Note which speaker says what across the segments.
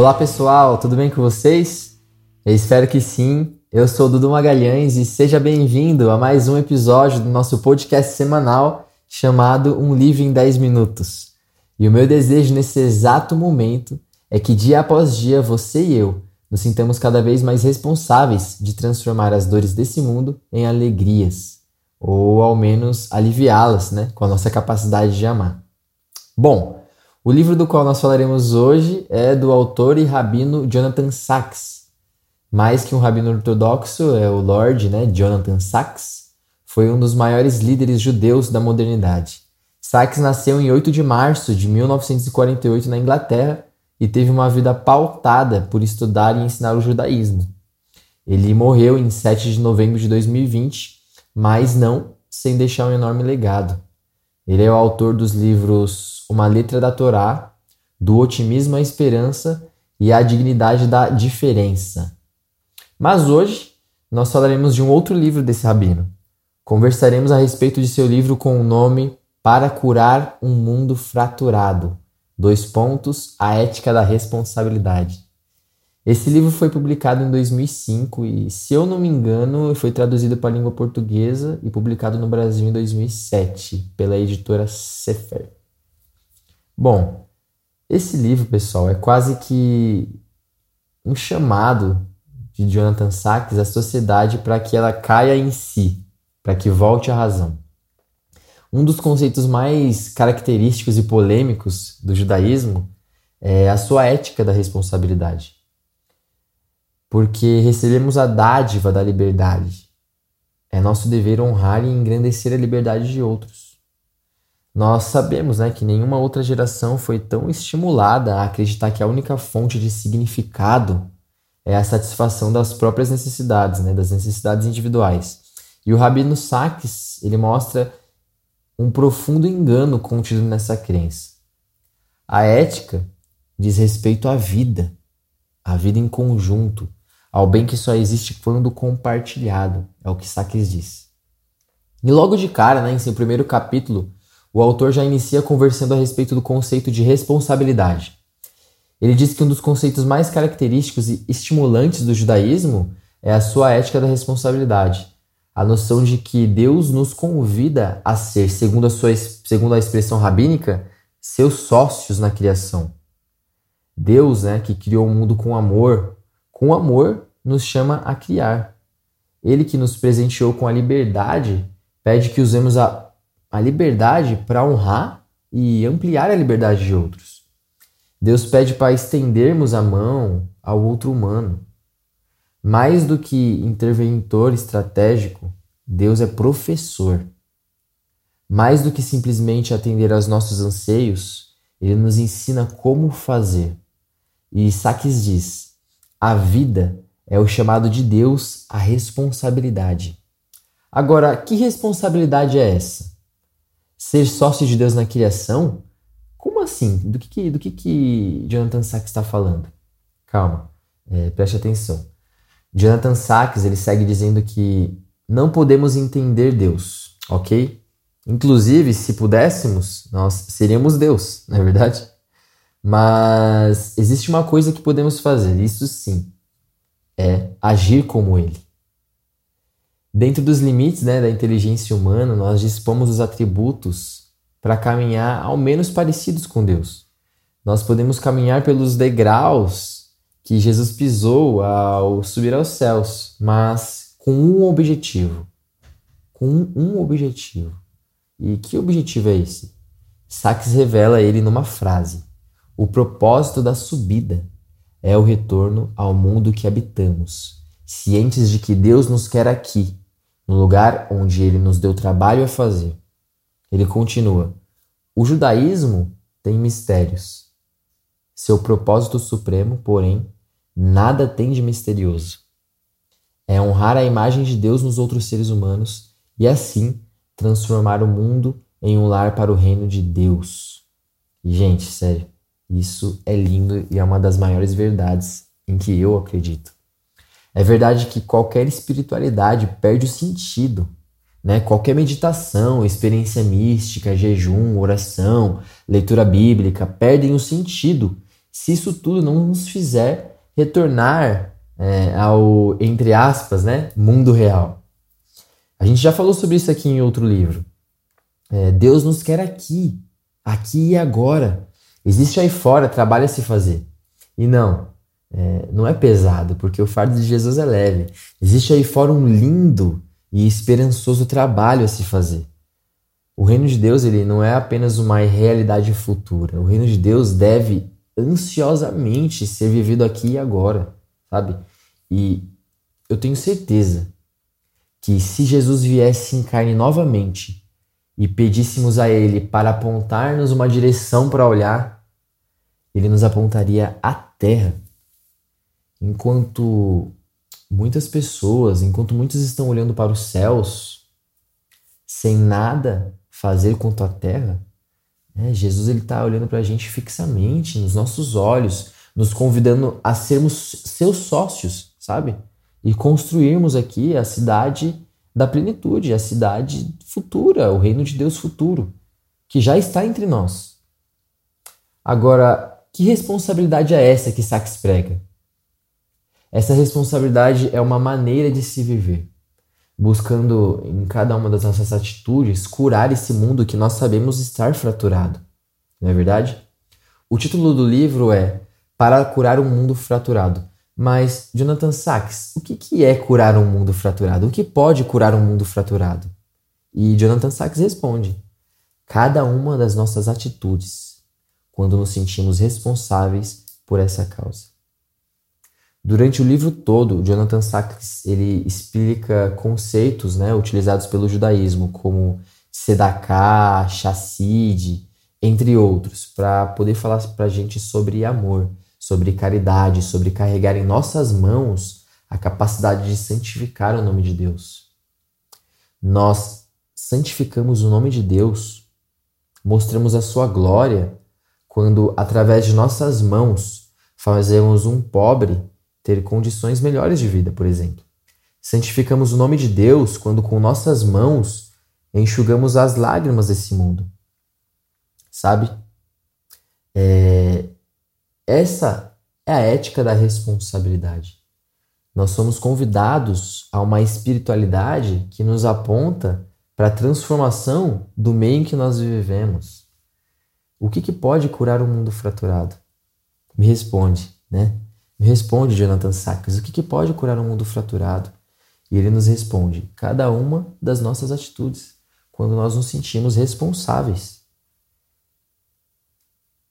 Speaker 1: Olá pessoal, tudo bem com vocês? Eu espero que sim. Eu sou o Dudu Magalhães e seja bem-vindo a mais um episódio do nosso podcast semanal chamado Um Livro em 10 Minutos. E o meu desejo nesse exato momento é que dia após dia você e eu nos sintamos cada vez mais responsáveis de transformar as dores desse mundo em alegrias, ou ao menos aliviá-las, né, com a nossa capacidade de amar. Bom, o livro do qual nós falaremos hoje é do autor e rabino Jonathan Sachs. Mais que um rabino ortodoxo, é o Lord né, Jonathan Sachs, foi um dos maiores líderes judeus da modernidade. Sachs nasceu em 8 de março de 1948 na Inglaterra e teve uma vida pautada por estudar e ensinar o judaísmo. Ele morreu em 7 de novembro de 2020, mas não sem deixar um enorme legado. Ele é o autor dos livros uma letra da Torá, do otimismo à esperança e à dignidade da diferença. Mas hoje nós falaremos de um outro livro desse rabino. Conversaremos a respeito de seu livro com o nome Para Curar um Mundo Fraturado. Dois pontos, a ética da responsabilidade. Esse livro foi publicado em 2005 e, se eu não me engano, foi traduzido para a língua portuguesa e publicado no Brasil em 2007 pela editora Sefer. Bom, esse livro, pessoal, é quase que um chamado de Jonathan Sachs à sociedade para que ela caia em si, para que volte à razão. Um dos conceitos mais característicos e polêmicos do judaísmo é a sua ética da responsabilidade. Porque recebemos a dádiva da liberdade. É nosso dever honrar e engrandecer a liberdade de outros. Nós sabemos né, que nenhuma outra geração foi tão estimulada a acreditar que a única fonte de significado é a satisfação das próprias necessidades, né, das necessidades individuais. E o Rabino Sachs ele mostra um profundo engano contido nessa crença. A ética diz respeito à vida, à vida em conjunto, ao bem que só existe quando compartilhado, é o que Sachs diz. E logo de cara, né, em seu primeiro capítulo, o autor já inicia conversando a respeito do conceito de responsabilidade. Ele diz que um dos conceitos mais característicos e estimulantes do judaísmo é a sua ética da responsabilidade, a noção de que Deus nos convida a ser, segundo a, sua, segundo a expressão rabínica, seus sócios na criação. Deus, né, que criou o mundo com amor, com amor nos chama a criar. Ele que nos presenteou com a liberdade pede que usemos a a liberdade para honrar e ampliar a liberdade de outros. Deus pede para estendermos a mão ao outro humano. Mais do que interventor estratégico, Deus é professor. Mais do que simplesmente atender aos nossos anseios, ele nos ensina como fazer. E Sachs diz: a vida é o chamado de Deus à responsabilidade. Agora, que responsabilidade é essa? ser sócio de Deus na criação? Como assim? Do que, do que, que Jonathan Sachs está falando? Calma, é, preste atenção. Jonathan Sachs ele segue dizendo que não podemos entender Deus, ok? Inclusive, se pudéssemos, nós seríamos Deus, não é verdade? Mas existe uma coisa que podemos fazer, isso sim, é agir como Ele. Dentro dos limites né, da inteligência humana, nós dispomos dos atributos para caminhar ao menos parecidos com Deus. Nós podemos caminhar pelos degraus que Jesus pisou ao subir aos céus, mas com um objetivo. Com um objetivo. E que objetivo é esse? Sachs revela ele numa frase: O propósito da subida é o retorno ao mundo que habitamos, cientes de que Deus nos quer aqui no lugar onde ele nos deu trabalho a fazer. Ele continua: O judaísmo tem mistérios. Seu propósito supremo, porém, nada tem de misterioso. É honrar a imagem de Deus nos outros seres humanos e assim transformar o mundo em um lar para o reino de Deus. Gente, sério, isso é lindo e é uma das maiores verdades em que eu acredito. É verdade que qualquer espiritualidade perde o sentido. Né? Qualquer meditação, experiência mística, jejum, oração, leitura bíblica perdem o sentido se isso tudo não nos fizer retornar é, ao, entre aspas, né, mundo real. A gente já falou sobre isso aqui em outro livro. É, Deus nos quer aqui, aqui e agora. Existe aí fora trabalho a se fazer. E não, é, não é pesado, porque o fardo de Jesus é leve. Existe aí fora um lindo e esperançoso trabalho a se fazer. O reino de Deus ele não é apenas uma realidade futura. O reino de Deus deve ansiosamente ser vivido aqui e agora, sabe? E eu tenho certeza que se Jesus viesse em carne novamente e pedíssemos a ele para apontar-nos uma direção para olhar, ele nos apontaria à terra. Enquanto muitas pessoas, enquanto muitos estão olhando para os céus sem nada fazer quanto à terra, né? Jesus ele está olhando para a gente fixamente, nos nossos olhos, nos convidando a sermos seus sócios, sabe? E construirmos aqui a cidade da plenitude, a cidade futura, o reino de Deus futuro, que já está entre nós. Agora, que responsabilidade é essa que Sachs prega? Essa responsabilidade é uma maneira de se viver, buscando em cada uma das nossas atitudes curar esse mundo que nós sabemos estar fraturado. Não é verdade? O título do livro é Para curar um mundo fraturado. Mas, Jonathan Sachs, o que é curar um mundo fraturado? O que pode curar um mundo fraturado? E Jonathan Sachs responde: cada uma das nossas atitudes, quando nos sentimos responsáveis por essa causa. Durante o livro todo, Jonathan Sachs ele explica conceitos né, utilizados pelo judaísmo, como sedaká, chassid, entre outros, para poder falar para a gente sobre amor, sobre caridade, sobre carregar em nossas mãos a capacidade de santificar o nome de Deus. Nós santificamos o nome de Deus, mostramos a sua glória quando, através de nossas mãos, fazemos um pobre ter condições melhores de vida, por exemplo. Santificamos o nome de Deus quando com nossas mãos enxugamos as lágrimas desse mundo. Sabe? É... Essa é a ética da responsabilidade. Nós somos convidados a uma espiritualidade que nos aponta para a transformação do meio em que nós vivemos. O que, que pode curar o mundo fraturado? Me responde, né? Me responde, Jonathan Sachs, o que, que pode curar um mundo fraturado? E ele nos responde: cada uma das nossas atitudes, quando nós nos sentimos responsáveis.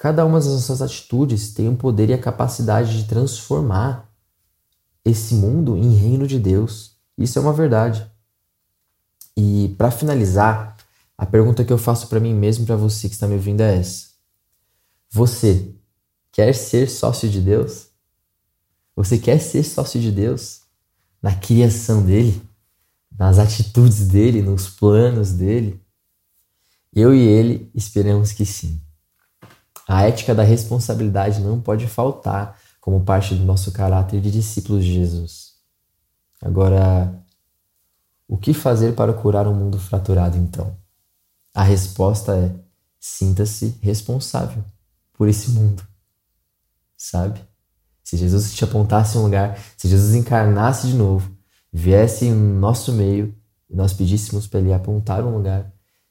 Speaker 1: Cada uma das nossas atitudes tem o poder e a capacidade de transformar esse mundo em reino de Deus. Isso é uma verdade. E para finalizar, a pergunta que eu faço para mim mesmo, para você que está me ouvindo é essa: Você quer ser sócio de Deus? Você quer ser sócio de Deus na criação dele, nas atitudes dele, nos planos dele? Eu e ele esperamos que sim. A ética da responsabilidade não pode faltar como parte do nosso caráter de discípulos de Jesus. Agora, o que fazer para curar um mundo fraturado então? A resposta é: sinta-se responsável por esse mundo. Sabe? Se Jesus te apontasse um lugar, se Jesus encarnasse de novo, viesse em nosso meio e nós pedíssemos para ele apontar um lugar,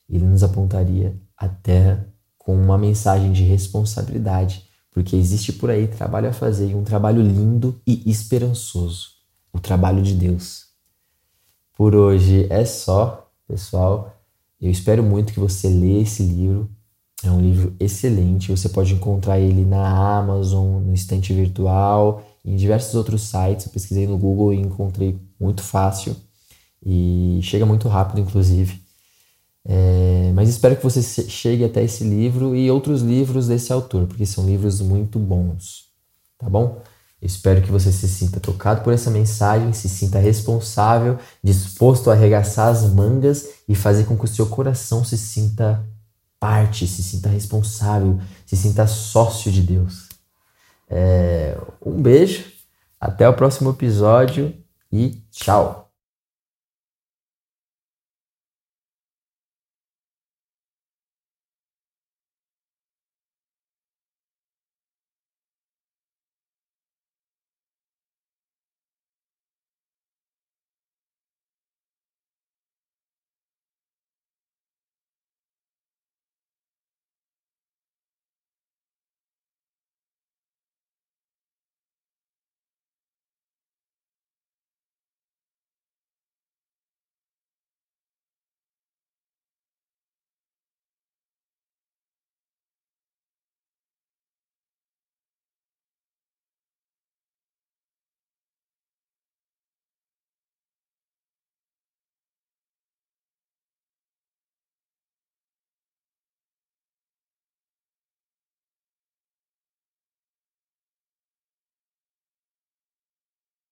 Speaker 1: ele nos apontaria a terra com uma mensagem de responsabilidade, porque existe por aí trabalho a fazer, um trabalho lindo e esperançoso, o trabalho de Deus. Por hoje é só, pessoal. Eu espero muito que você leia esse livro, é um livro excelente, você pode encontrar ele na Amazon, no estante virtual, em diversos outros sites. Eu pesquisei no Google e encontrei muito fácil e chega muito rápido, inclusive. É, mas espero que você chegue até esse livro e outros livros desse autor, porque são livros muito bons, tá bom? Espero que você se sinta tocado por essa mensagem, se sinta responsável, disposto a arregaçar as mangas e fazer com que o seu coração se sinta parte, se sinta responsável, se sinta sócio de Deus. É, um beijo, até o próximo episódio e tchau!